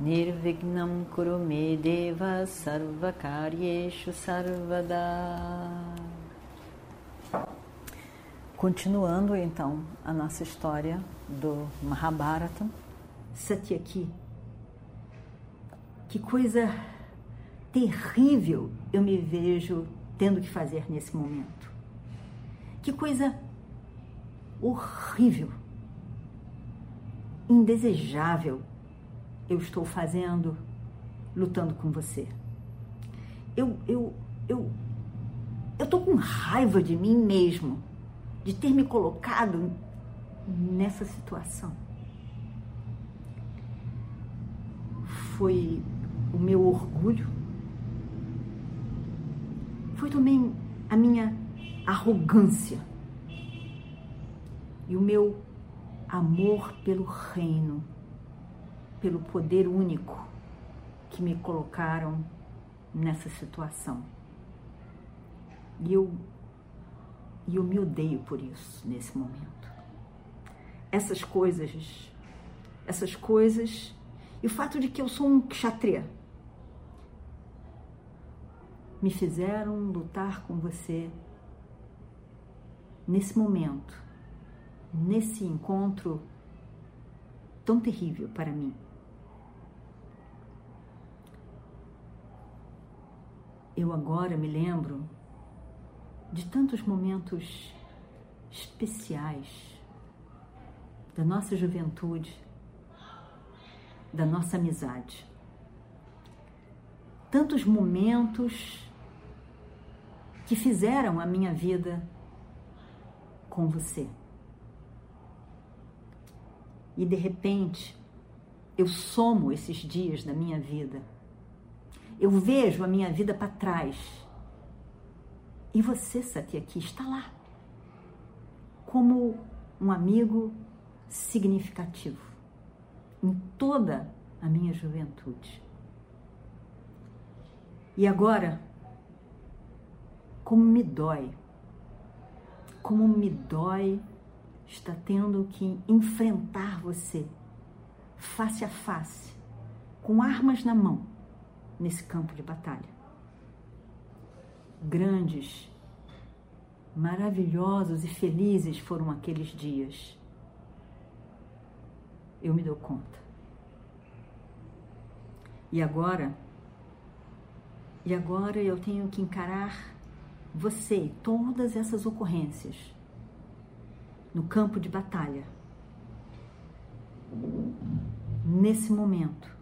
Nirvignam Kurume Deva Sarvakaryeshu Sarvada Continuando então a nossa história do Mahabharata, Satyaki. Que coisa terrível eu me vejo tendo que fazer nesse momento. Que coisa horrível, indesejável eu estou fazendo lutando com você. Eu eu eu eu tô com raiva de mim mesmo de ter me colocado nessa situação. Foi o meu orgulho, foi também a minha arrogância e o meu amor pelo reino, pelo poder único que me colocaram nessa situação. E eu eu me odeio por isso nesse momento. Essas coisas, essas coisas, e o fato de que eu sou um kshatriya, me fizeram lutar com você nesse momento, nesse encontro tão terrível para mim. Eu agora me lembro de tantos momentos especiais da nossa juventude, da nossa amizade. Tantos momentos que fizeram a minha vida com você. E de repente, eu somo esses dias da minha vida. Eu vejo a minha vida para trás e você, Satyaki, está lá como um amigo significativo em toda a minha juventude. E agora, como me dói, como me dói estar tendo que enfrentar você face a face, com armas na mão, nesse campo de batalha grandes, maravilhosos e felizes foram aqueles dias. Eu me dou conta. E agora, e agora eu tenho que encarar você e todas essas ocorrências no campo de batalha. Nesse momento,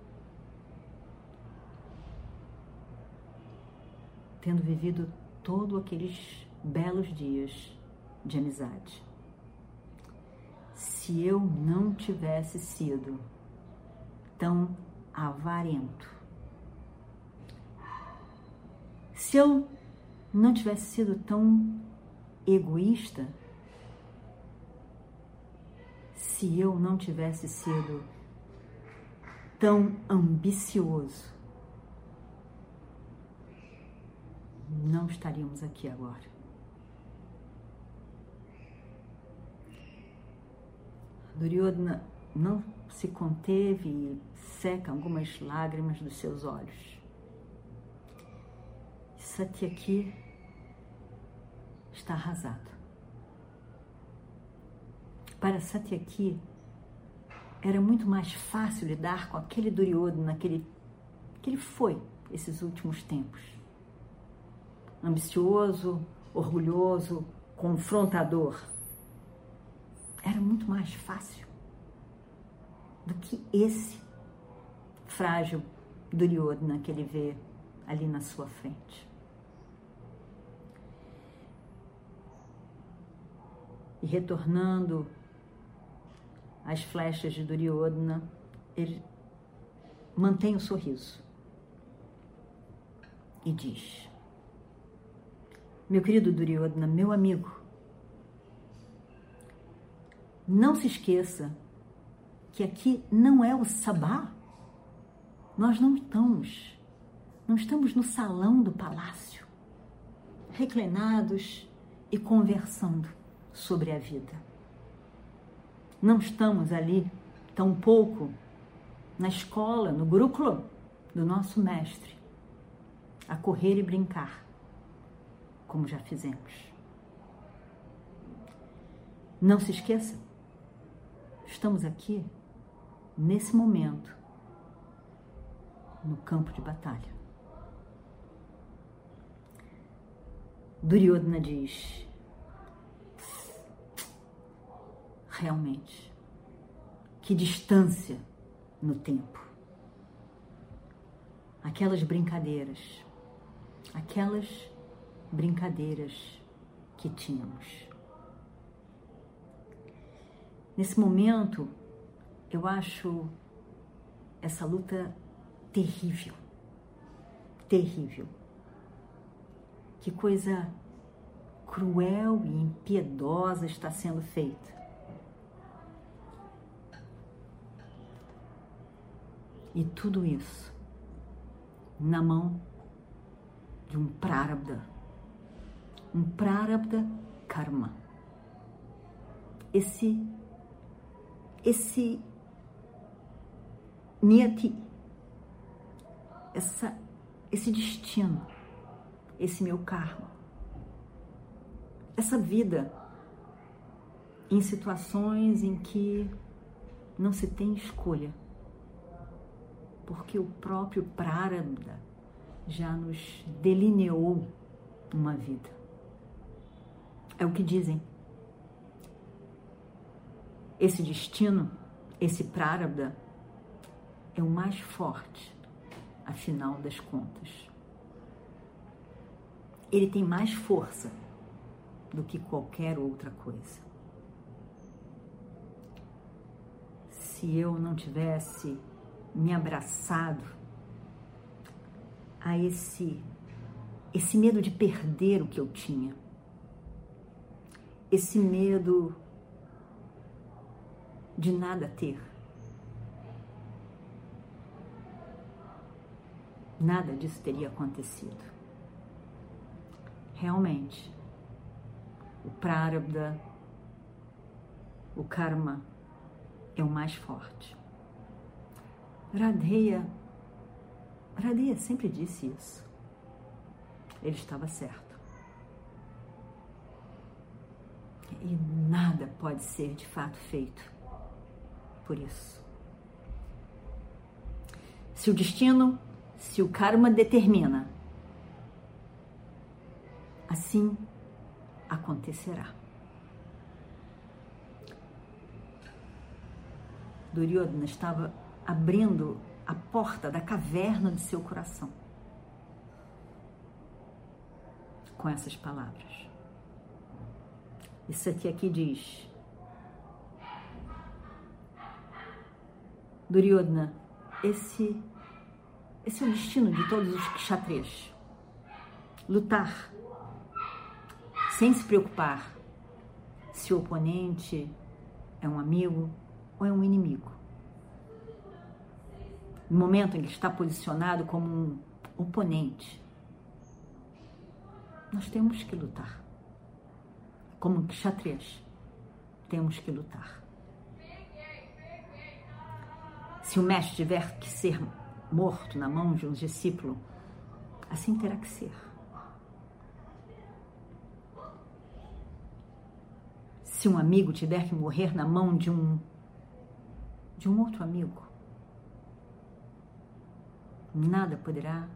tendo vivido todos aqueles belos dias de amizade. Se eu não tivesse sido tão avarento, se eu não tivesse sido tão egoísta, se eu não tivesse sido tão ambicioso, não estaríamos aqui agora. Duryodhana não se conteve e seca algumas lágrimas dos seus olhos. Satyaki está arrasado. Para Satyaki era muito mais fácil lidar com aquele Duryodhana que que ele foi esses últimos tempos ambicioso, orgulhoso, confrontador. Era muito mais fácil do que esse frágil Duryodhana que ele vê ali na sua frente. E retornando às flechas de Duryodhana, ele mantém o sorriso. e diz: Meu querido Duryodhana, meu amigo, não se esqueça que aqui não é o sabá. Nós não estamos, não estamos no salão do palácio, reclinados e conversando sobre a vida. Não estamos ali, tampouco, na escola, no gurúculo do nosso mestre, a correr e brincar, como já fizemos. Não se esqueça, estamos aqui, nesse momento, no campo de batalha. Duryodhana diz: realmente, que distância no tempo. Aquelas brincadeiras, aquelas brincadeiras que tínhamos. Nesse momento, eu acho essa luta terrível. Terrível. Que coisa cruel e impiedosa está sendo feita. E tudo isso na mão de um prarabdha, um prarabdha karma. Esse esse niyati, essa esse destino, esse meu karma. Essa vida em situações em que não se tem escolha porque o próprio Prarabdha já nos delineou uma vida. É o que dizem. Esse destino, esse Prarabdha, é o mais forte, afinal das contas. Ele tem mais força do que qualquer outra coisa. Se eu não tivesse me abraçado a esse esse medo de perder o que eu tinha. Esse medo de nada ter. Nada disso teria acontecido. Realmente, o prarabdha, o karma é o mais forte. Radeia, Radeia sempre disse isso. Ele estava certo. E nada pode ser de fato feito por isso. Se o destino, se o karma determina, assim acontecerá. Duryodhana estava abrindo a porta da caverna de seu coração. Com essas palavras. Isso aqui aqui diz: Duryodhana, esse, esse é o destino de todos os kshatriyas. Lutar sem se preocupar se o oponente é um amigo ou é um inimigo no momento em que está posicionado como um oponente, nós temos que lutar. Como kshatriyas, temos que lutar. Se o mestre tiver que ser morto na mão de um discípulo, assim terá que ser. Se um amigo tiver que morrer na mão de um de um outro amigo, nada poderá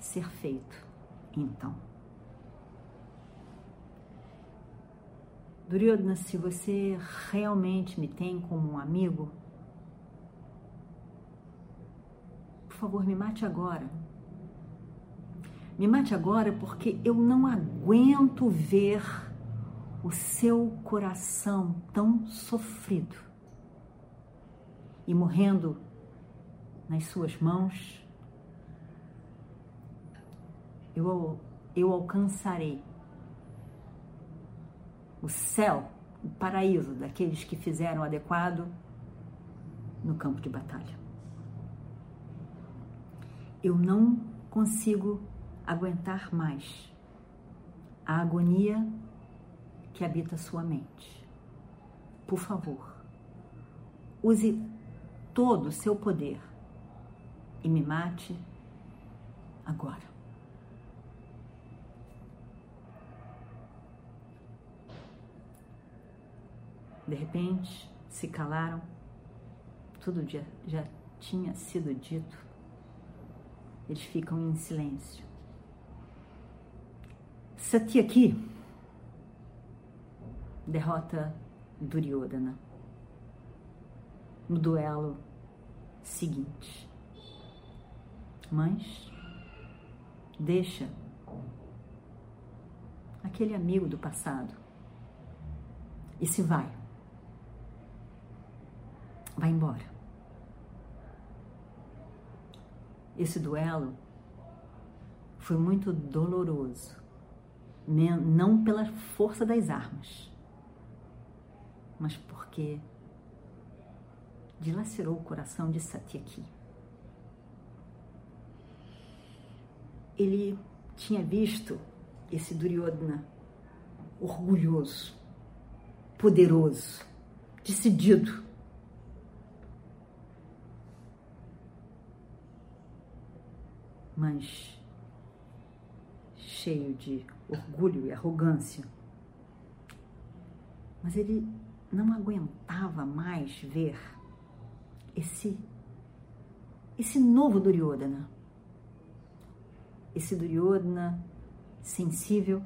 ser feito então. Duryodhana, se você realmente me tem como um amigo, por favor, me mate agora. Me mate agora porque eu não aguento ver o seu coração tão sofrido e morrendo nas suas mãos eu, eu alcançarei o céu, o paraíso daqueles que fizeram adequado no campo de batalha. Eu não consigo aguentar mais a agonia que habita sua mente. Por favor, use todo o seu poder e me mate agora. De repente, se calaram, tudo já, já tinha sido dito. Eles ficam em silêncio. Satyaki derrota Duryodhana no duelo seguinte. Mas deixa aquele amigo do passado e se vai vai embora. Esse duelo foi muito doloroso, não pela força das armas, mas porque dilacerou o coração de Satyaki. Ele tinha visto esse Duryodhana orgulhoso, poderoso, decidido mas cheio de orgulho e arrogância. Mas ele não aguentava mais ver esse esse novo Duryodhana. Esse Duryodhana sensível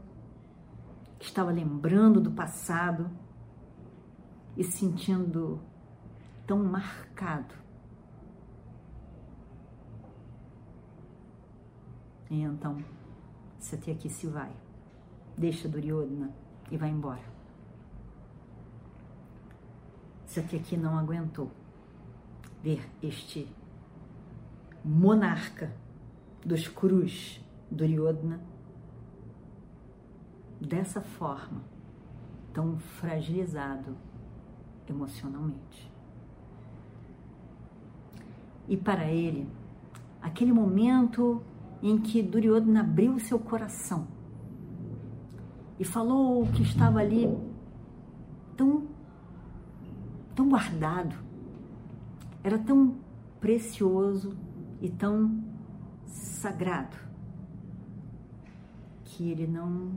que estava lembrando do passado e se sentindo tão marcado E então, Satyaki se vai, deixa Duryodhana e vai embora. Satyaki não aguentou ver este monarca dos cruz, Duryodhana, dessa forma, tão fragilizado emocionalmente. E para ele, aquele momento em que Duryodhana abriu seu coração e falou o que estava ali tão, tão guardado, era tão precioso e tão sagrado que ele não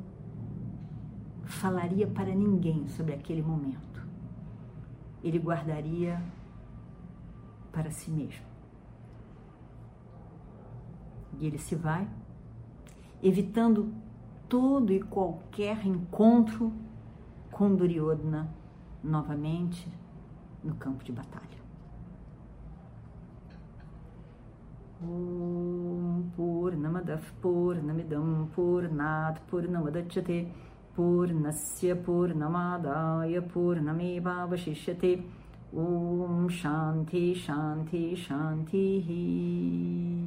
falaria para ninguém sobre aquele momento. Ele guardaria para si mesmo. E ele se vai, evitando todo e qualquer encontro com Duryodhana novamente no campo de batalha. Om Purnamadav Purnamidam Purnat Purnamadachyate Purnasya Purnamadaya Purnameva Vashishyate Om Shanti Shanti Shanti